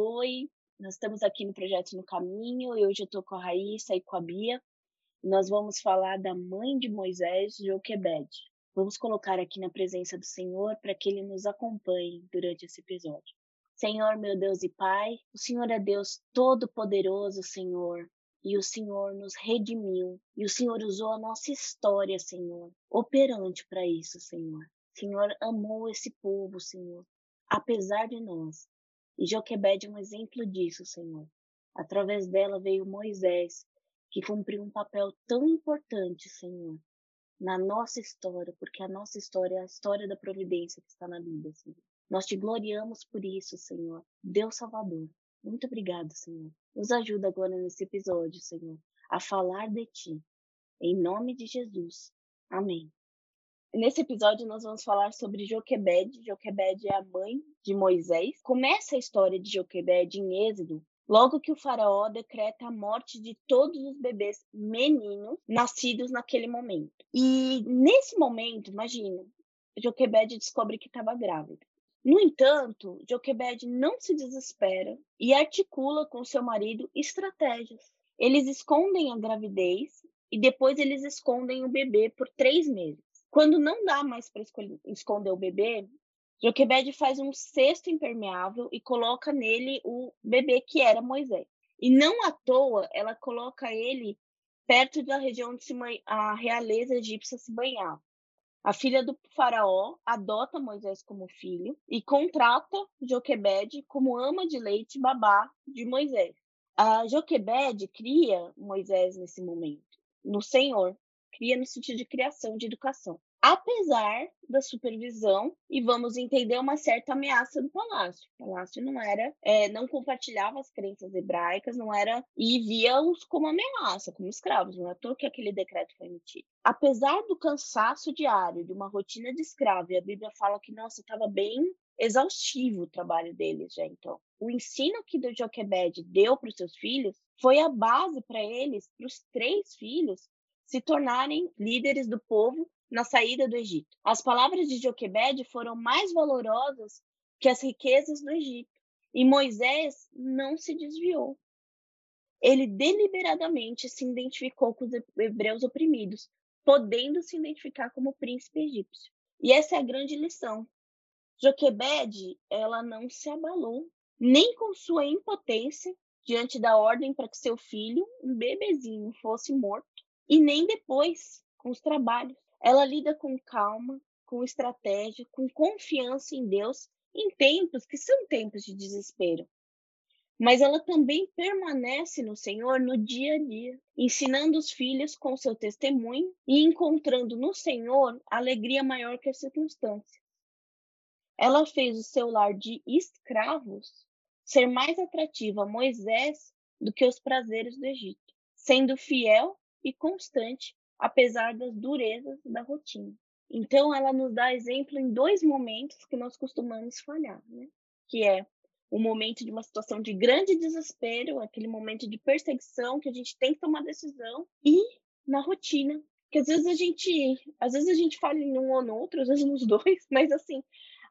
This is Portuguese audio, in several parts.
Oi, nós estamos aqui no Projeto No Caminho e hoje eu estou com a Raíssa e com a Bia. Nós vamos falar da mãe de Moisés, Joquebed. Vamos colocar aqui na presença do Senhor para que Ele nos acompanhe durante esse episódio. Senhor, meu Deus e Pai, o Senhor é Deus Todo-Poderoso, Senhor, e o Senhor nos redimiu, e o Senhor usou a nossa história, Senhor, operante para isso, Senhor. Senhor amou esse povo, Senhor, apesar de nós. E Joquebed é um exemplo disso, Senhor. Através dela veio Moisés, que cumpriu um papel tão importante, Senhor, na nossa história, porque a nossa história é a história da providência que está na Bíblia, Senhor. Nós te gloriamos por isso, Senhor. Deus Salvador. Muito obrigado, Senhor. Nos ajuda agora nesse episódio, Senhor, a falar de Ti. Em nome de Jesus. Amém. Nesse episódio, nós vamos falar sobre Joquebed. Joquebed é a mãe de Moisés. Começa a história de Joquebed em Êxodo, logo que o faraó decreta a morte de todos os bebês meninos nascidos naquele momento. E nesse momento, imagina, Joquebed descobre que estava grávida. No entanto, Joquebed não se desespera e articula com seu marido estratégias. Eles escondem a gravidez e depois eles escondem o bebê por três meses. Quando não dá mais para esconder o bebê, Joquebed faz um cesto impermeável e coloca nele o bebê que era Moisés. E não à toa ela coloca ele perto da região onde a realeza egípcia se banhava. A filha do faraó adota Moisés como filho e contrata Joquebed como ama de leite babá de Moisés. A Joquebed cria Moisés nesse momento, no Senhor, cria no sentido de criação, de educação. Apesar da supervisão, e vamos entender uma certa ameaça do palácio. O palácio não era, é, não compartilhava as crenças hebraicas, não era, e via-os como ameaça, como escravos. Não é à toa que aquele decreto foi emitido. Apesar do cansaço diário, de uma rotina de escravo, e a Bíblia fala que, nossa, estava bem exaustivo o trabalho deles já então. O ensino que do Joquebed deu para os seus filhos foi a base para eles, para os três filhos, se tornarem líderes do povo na saída do Egito. As palavras de Joquebed foram mais valorosas que as riquezas do Egito. E Moisés não se desviou. Ele deliberadamente se identificou com os hebreus oprimidos, podendo se identificar como príncipe egípcio. E essa é a grande lição. Joquebed, ela não se abalou, nem com sua impotência diante da ordem para que seu filho, um bebezinho, fosse morto, e nem depois com os trabalhos. Ela lida com calma, com estratégia, com confiança em Deus em tempos que são tempos de desespero. Mas ela também permanece no Senhor no dia a dia, ensinando os filhos com seu testemunho e encontrando no Senhor alegria maior que as circunstâncias. Ela fez o seu lar de escravos ser mais atrativo a Moisés do que os prazeres do Egito, sendo fiel e constante, apesar das durezas da rotina. Então, ela nos dá exemplo em dois momentos que nós costumamos falhar, né? Que é o momento de uma situação de grande desespero, aquele momento de perseguição que a gente tem que tomar decisão, e na rotina, que às vezes a gente, às vezes a gente falha em um ou no outro, às vezes nos dois, mas assim,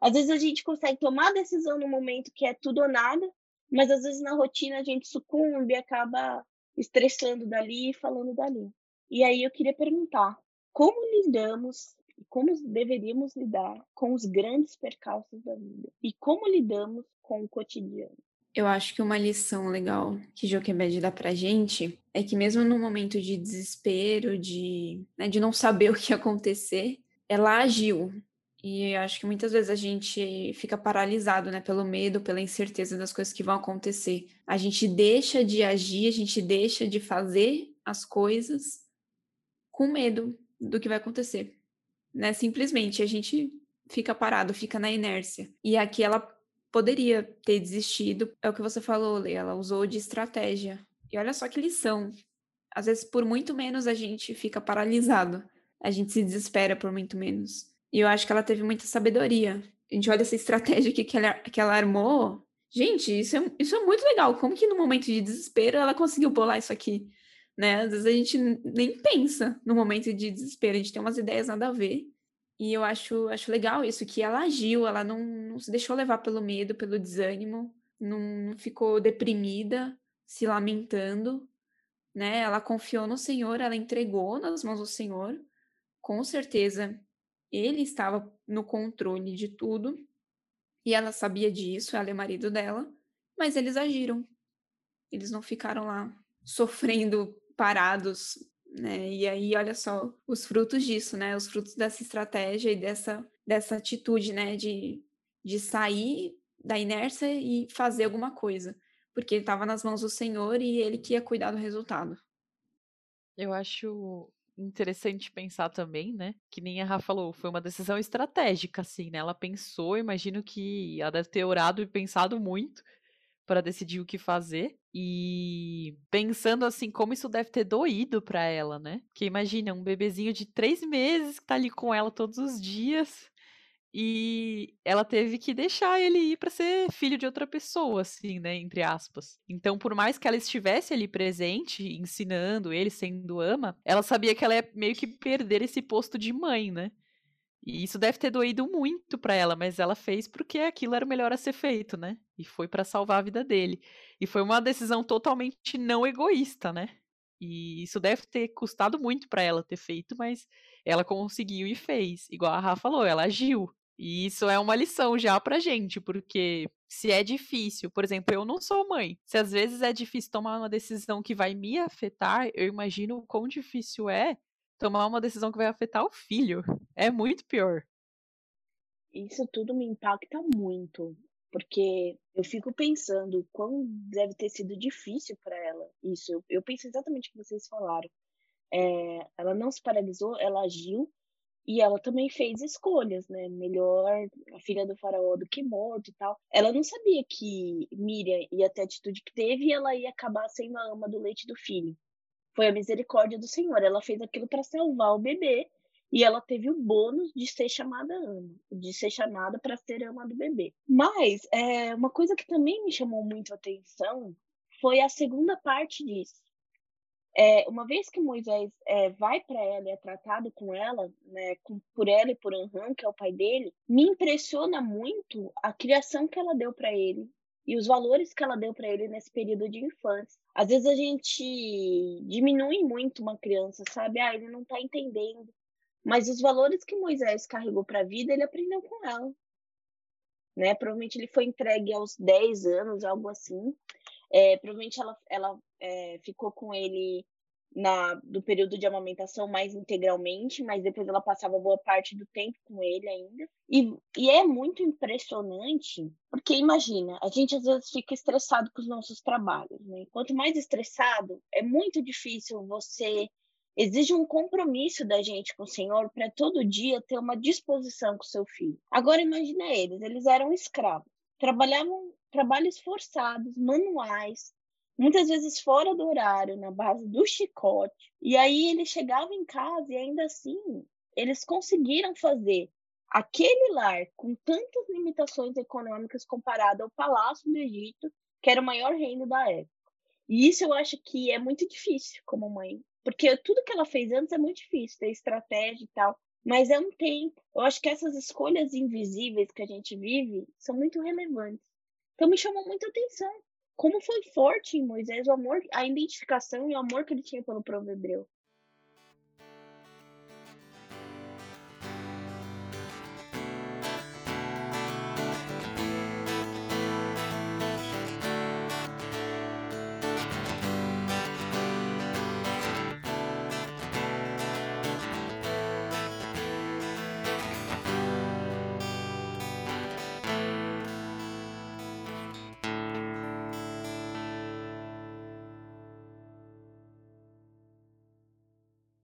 às vezes a gente consegue tomar decisão no momento que é tudo ou nada, mas às vezes na rotina a gente sucumbe acaba estressando dali e falando dali. E aí eu queria perguntar, como lidamos e como deveríamos lidar com os grandes percalços da vida? E como lidamos com o cotidiano? Eu acho que uma lição legal que Joquebed dá pra gente é que mesmo no momento de desespero, de, né, de não saber o que ia acontecer, ela agiu. E acho que muitas vezes a gente fica paralisado, né, pelo medo, pela incerteza das coisas que vão acontecer. A gente deixa de agir, a gente deixa de fazer as coisas com medo do que vai acontecer. Né? Simplesmente a gente fica parado, fica na inércia. E aqui ela poderia ter desistido, é o que você falou, Lê, ela usou de estratégia. E olha só que lição. Às vezes, por muito menos, a gente fica paralisado. A gente se desespera por muito menos. E eu acho que ela teve muita sabedoria. A gente olha essa estratégia aqui que ela, que ela armou. Gente, isso é, isso é muito legal. Como que no momento de desespero ela conseguiu bolar isso aqui? né? Às vezes a gente nem pensa no momento de desespero, a gente tem umas ideias nada a ver. E eu acho, acho legal isso, que ela agiu, ela não, não se deixou levar pelo medo, pelo desânimo, não ficou deprimida, se lamentando, né? Ela confiou no Senhor, ela entregou nas mãos do Senhor. Com certeza, ele estava no controle de tudo e ela sabia disso, ela é marido dela, mas eles agiram. Eles não ficaram lá sofrendo parados, né? E aí, olha só os frutos disso, né? Os frutos dessa estratégia e dessa, dessa atitude, né? De, de sair da inércia e fazer alguma coisa. Porque estava nas mãos do Senhor e ele que ia cuidar do resultado. Eu acho interessante pensar também, né? Que nem a Rafa falou, foi uma decisão estratégica, assim, né? Ela pensou, imagino que ela deve ter orado e pensado muito para decidir o que fazer. E pensando assim, como isso deve ter doído para ela, né? Porque imagina, um bebezinho de três meses que tá ali com ela todos os dias. E ela teve que deixar ele ir para ser filho de outra pessoa, assim, né? Entre aspas. Então, por mais que ela estivesse ali presente, ensinando ele, sendo ama, ela sabia que ela ia meio que perder esse posto de mãe, né? E isso deve ter doído muito para ela, mas ela fez porque aquilo era o melhor a ser feito, né? E foi para salvar a vida dele. E foi uma decisão totalmente não egoísta, né? E isso deve ter custado muito para ela ter feito, mas ela conseguiu e fez. Igual a Rafa falou, ela agiu. E isso é uma lição já pra gente, porque se é difícil, por exemplo, eu não sou mãe. Se às vezes é difícil tomar uma decisão que vai me afetar, eu imagino o quão difícil é tomar uma decisão que vai afetar o filho. É muito pior. Isso tudo me impacta muito, porque eu fico pensando quão deve ter sido difícil para ela isso. Eu, eu penso exatamente o que vocês falaram. É, ela não se paralisou, ela agiu e ela também fez escolhas, né? Melhor a filha do faraó do que morto e tal. Ela não sabia que Miriam ia ter a atitude que teve e ela ia acabar sendo a ama do leite do filho foi a misericórdia do Senhor. Ela fez aquilo para salvar o bebê e ela teve o bônus de ser chamada ama, de ser chamada para ser ama do bebê. Mas é, uma coisa que também me chamou muito a atenção foi a segunda parte disso. É, uma vez que Moisés é, vai para ela e é tratado com ela, né, com, por ela e por Anran, que é o pai dele, me impressiona muito a criação que ela deu para ele e os valores que ela deu para ele nesse período de infância. Às vezes a gente diminui muito uma criança, sabe? Ah, ele não está entendendo. Mas os valores que Moisés carregou para a vida, ele aprendeu com ela. Né? Provavelmente ele foi entregue aos 10 anos, algo assim. É, provavelmente ela, ela é, ficou com ele na, do período de amamentação mais integralmente, mas depois ela passava boa parte do tempo com ele ainda. E, e é muito impressionante, porque imagina, a gente às vezes fica estressado com os nossos trabalhos, né? Quanto mais estressado, é muito difícil você exige um compromisso da gente com o Senhor para todo dia ter uma disposição com seu filho. Agora imagina eles, eles eram escravos, trabalhavam trabalhos forçados, manuais, muitas vezes fora do horário, na base do chicote. E aí ele chegava em casa e ainda assim eles conseguiram fazer aquele lar com tantas limitações econômicas comparado ao Palácio do Egito, que era o maior reino da época. E isso eu acho que é muito difícil como mãe, porque tudo que ela fez antes é muito difícil, ter estratégia e tal, mas é um tempo. Eu acho que essas escolhas invisíveis que a gente vive são muito relevantes. Então me chamou muita atenção como foi forte em Moisés o amor, a identificação e o amor que ele tinha pelo povo hebreu.